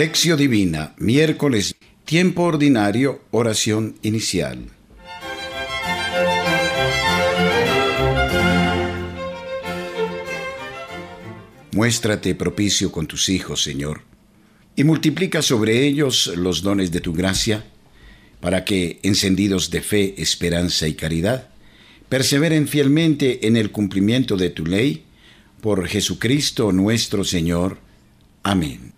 Lección Divina, miércoles, tiempo ordinario, oración inicial. Muéstrate propicio con tus hijos, Señor, y multiplica sobre ellos los dones de tu gracia, para que, encendidos de fe, esperanza y caridad, perseveren fielmente en el cumplimiento de tu ley, por Jesucristo nuestro Señor. Amén.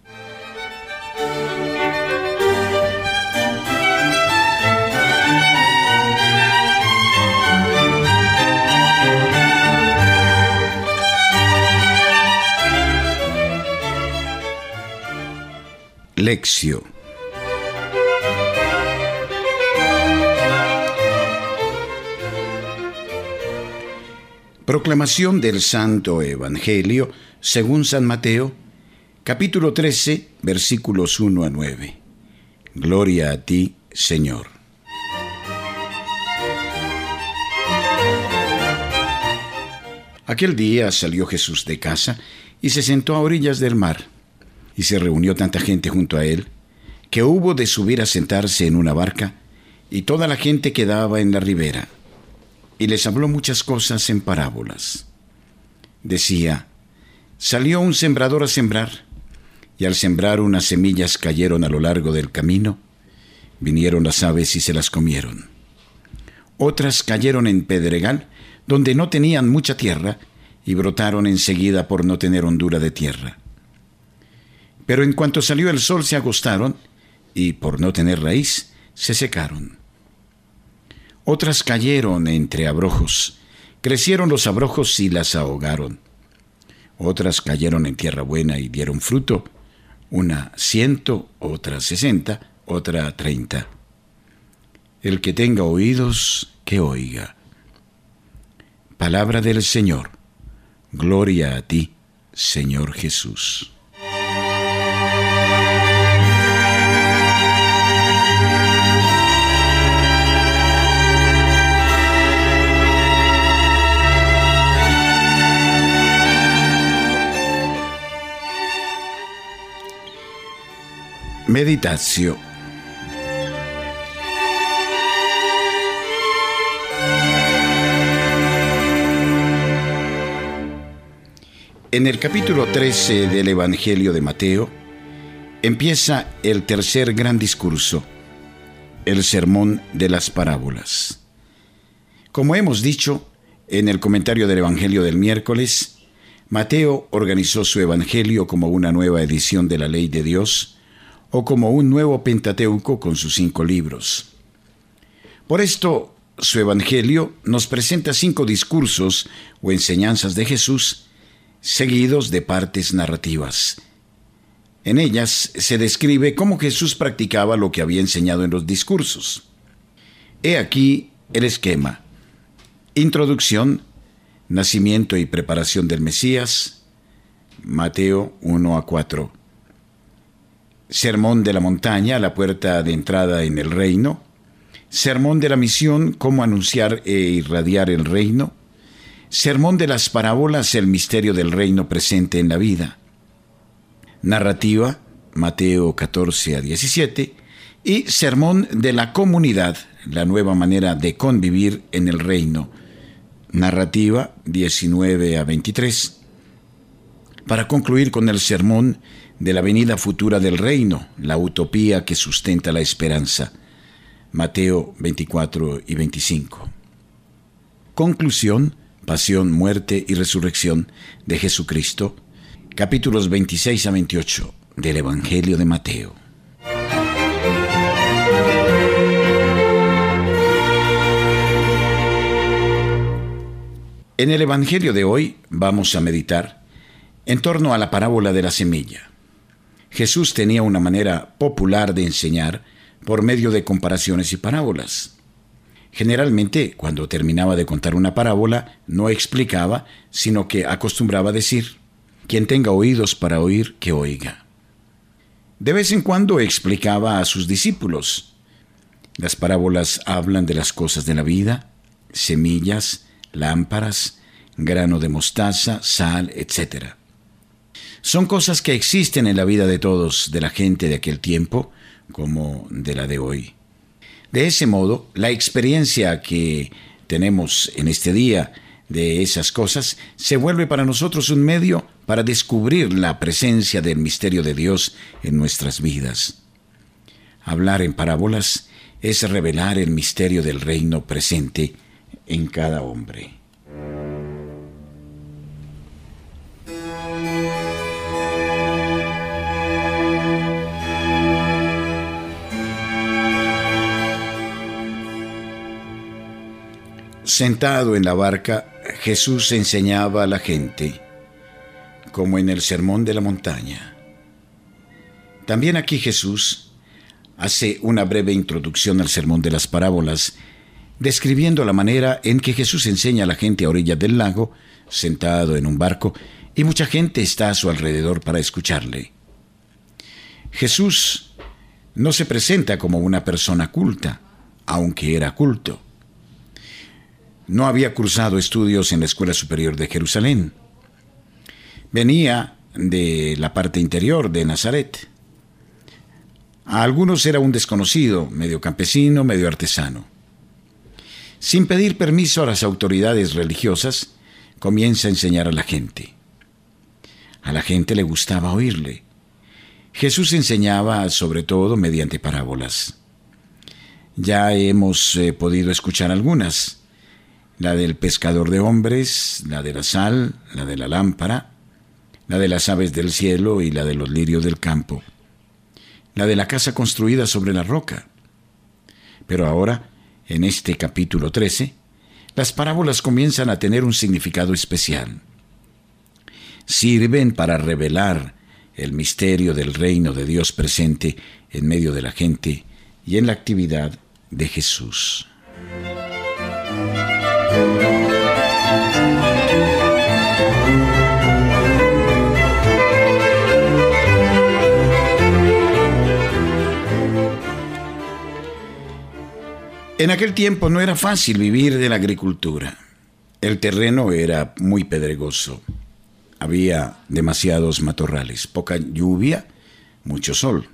Proclamación del Santo Evangelio según San Mateo, capítulo 13, versículos 1 a 9. Gloria a ti, Señor. Aquel día salió Jesús de casa y se sentó a orillas del mar y se reunió tanta gente junto a él, que hubo de subir a sentarse en una barca, y toda la gente quedaba en la ribera. Y les habló muchas cosas en parábolas. Decía, salió un sembrador a sembrar, y al sembrar unas semillas cayeron a lo largo del camino, vinieron las aves y se las comieron. Otras cayeron en pedregal, donde no tenían mucha tierra, y brotaron enseguida por no tener hondura de tierra pero en cuanto salió el sol se agostaron y por no tener raíz se secaron. Otras cayeron entre abrojos, crecieron los abrojos y las ahogaron. Otras cayeron en tierra buena y dieron fruto, una ciento, otra sesenta, otra treinta. El que tenga oídos, que oiga. Palabra del Señor. Gloria a ti, Señor Jesús. Meditación. En el capítulo 13 del Evangelio de Mateo empieza el tercer gran discurso, el sermón de las parábolas. Como hemos dicho en el comentario del Evangelio del miércoles, Mateo organizó su Evangelio como una nueva edición de la ley de Dios, o como un nuevo Pentateuco con sus cinco libros. Por esto, su Evangelio nos presenta cinco discursos o enseñanzas de Jesús, seguidos de partes narrativas. En ellas se describe cómo Jesús practicaba lo que había enseñado en los discursos. He aquí el esquema. Introducción, nacimiento y preparación del Mesías, Mateo 1 a 4. Sermón de la montaña, la puerta de entrada en el reino. Sermón de la misión, cómo anunciar e irradiar el reino. Sermón de las parábolas, el misterio del reino presente en la vida. Narrativa, Mateo 14 a 17. Y sermón de la comunidad, la nueva manera de convivir en el reino. Narrativa 19 a 23. Para concluir con el sermón de la venida futura del reino, la utopía que sustenta la esperanza. Mateo 24 y 25. Conclusión, pasión, muerte y resurrección de Jesucristo, capítulos 26 a 28 del Evangelio de Mateo. En el Evangelio de hoy vamos a meditar en torno a la parábola de la semilla. Jesús tenía una manera popular de enseñar por medio de comparaciones y parábolas. Generalmente, cuando terminaba de contar una parábola, no explicaba, sino que acostumbraba a decir, quien tenga oídos para oír, que oiga. De vez en cuando explicaba a sus discípulos. Las parábolas hablan de las cosas de la vida, semillas, lámparas, grano de mostaza, sal, etc. Son cosas que existen en la vida de todos, de la gente de aquel tiempo como de la de hoy. De ese modo, la experiencia que tenemos en este día de esas cosas se vuelve para nosotros un medio para descubrir la presencia del misterio de Dios en nuestras vidas. Hablar en parábolas es revelar el misterio del reino presente en cada hombre. Sentado en la barca, Jesús enseñaba a la gente, como en el Sermón de la Montaña. También aquí Jesús hace una breve introducción al Sermón de las Parábolas, describiendo la manera en que Jesús enseña a la gente a orillas del lago, sentado en un barco, y mucha gente está a su alrededor para escucharle. Jesús no se presenta como una persona culta, aunque era culto. No había cursado estudios en la Escuela Superior de Jerusalén. Venía de la parte interior de Nazaret. A algunos era un desconocido, medio campesino, medio artesano. Sin pedir permiso a las autoridades religiosas, comienza a enseñar a la gente. A la gente le gustaba oírle. Jesús enseñaba sobre todo mediante parábolas. Ya hemos eh, podido escuchar algunas la del pescador de hombres, la de la sal, la de la lámpara, la de las aves del cielo y la de los lirios del campo, la de la casa construida sobre la roca. Pero ahora, en este capítulo 13, las parábolas comienzan a tener un significado especial. Sirven para revelar el misterio del reino de Dios presente en medio de la gente y en la actividad de Jesús. En aquel tiempo no era fácil vivir de la agricultura. El terreno era muy pedregoso. Había demasiados matorrales, poca lluvia, mucho sol.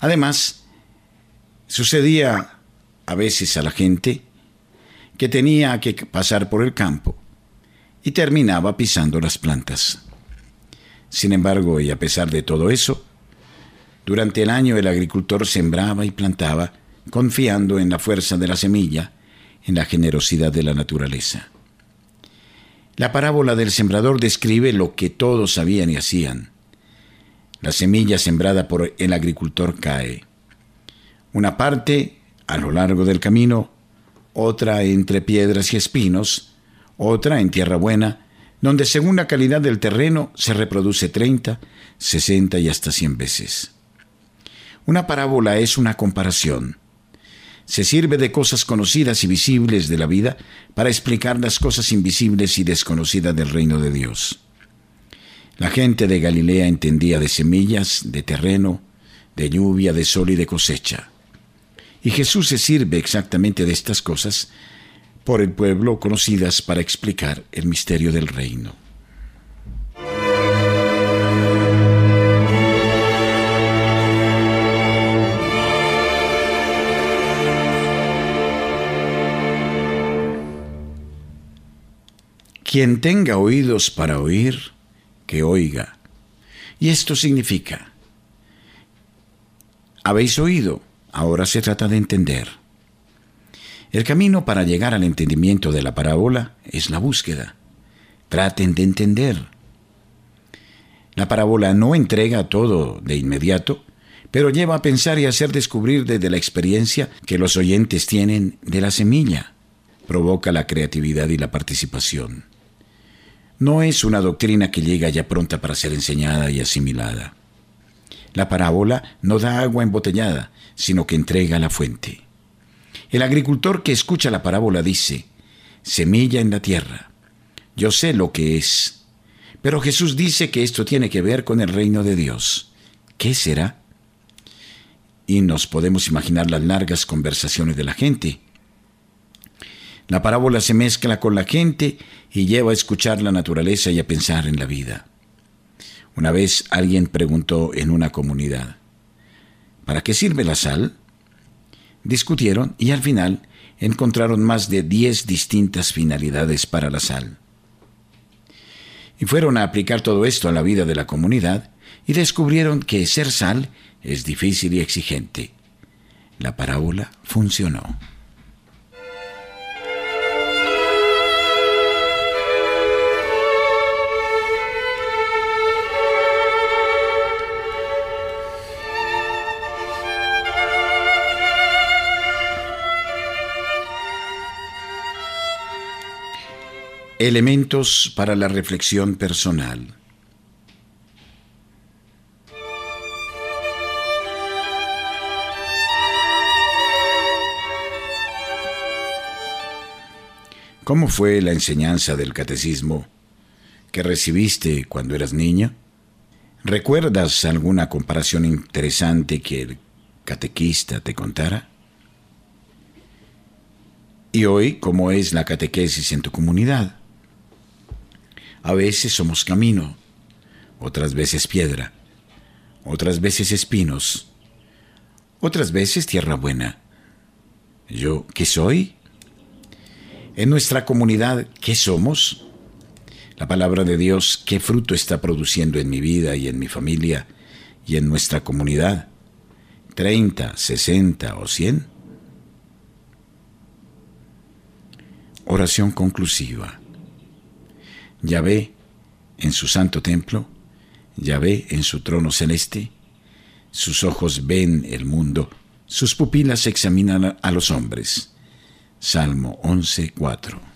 Además, sucedía a veces a la gente que tenía que pasar por el campo y terminaba pisando las plantas. Sin embargo, y a pesar de todo eso, durante el año el agricultor sembraba y plantaba, confiando en la fuerza de la semilla, en la generosidad de la naturaleza. La parábola del sembrador describe lo que todos sabían y hacían. La semilla sembrada por el agricultor cae. Una parte, a lo largo del camino, otra entre piedras y espinos, otra en tierra buena, donde según la calidad del terreno se reproduce 30, 60 y hasta 100 veces. Una parábola es una comparación. Se sirve de cosas conocidas y visibles de la vida para explicar las cosas invisibles y desconocidas del reino de Dios. La gente de Galilea entendía de semillas, de terreno, de lluvia, de sol y de cosecha. Y Jesús se sirve exactamente de estas cosas por el pueblo conocidas para explicar el misterio del reino. Quien tenga oídos para oír, que oiga. Y esto significa, habéis oído, Ahora se trata de entender. El camino para llegar al entendimiento de la parábola es la búsqueda. Traten de entender. La parábola no entrega todo de inmediato, pero lleva a pensar y hacer descubrir desde la experiencia que los oyentes tienen de la semilla. Provoca la creatividad y la participación. No es una doctrina que llega ya pronta para ser enseñada y asimilada. La parábola no da agua embotellada, sino que entrega la fuente. El agricultor que escucha la parábola dice, semilla en la tierra. Yo sé lo que es. Pero Jesús dice que esto tiene que ver con el reino de Dios. ¿Qué será? Y nos podemos imaginar las largas conversaciones de la gente. La parábola se mezcla con la gente y lleva a escuchar la naturaleza y a pensar en la vida. Una vez alguien preguntó en una comunidad, ¿para qué sirve la sal? Discutieron y al final encontraron más de 10 distintas finalidades para la sal. Y fueron a aplicar todo esto a la vida de la comunidad y descubrieron que ser sal es difícil y exigente. La parábola funcionó. Elementos para la reflexión personal. ¿Cómo fue la enseñanza del catecismo que recibiste cuando eras niña? ¿Recuerdas alguna comparación interesante que el catequista te contara? ¿Y hoy cómo es la catequesis en tu comunidad? A veces somos camino, otras veces piedra, otras veces espinos, otras veces tierra buena. ¿Yo qué soy? En nuestra comunidad, ¿qué somos? La palabra de Dios, ¿qué fruto está produciendo en mi vida y en mi familia y en nuestra comunidad? ¿30, 60 o 100? Oración conclusiva. Yahvé en su santo templo, Yahvé en su trono celeste, sus ojos ven el mundo, sus pupilas examinan a los hombres. Salmo 11.4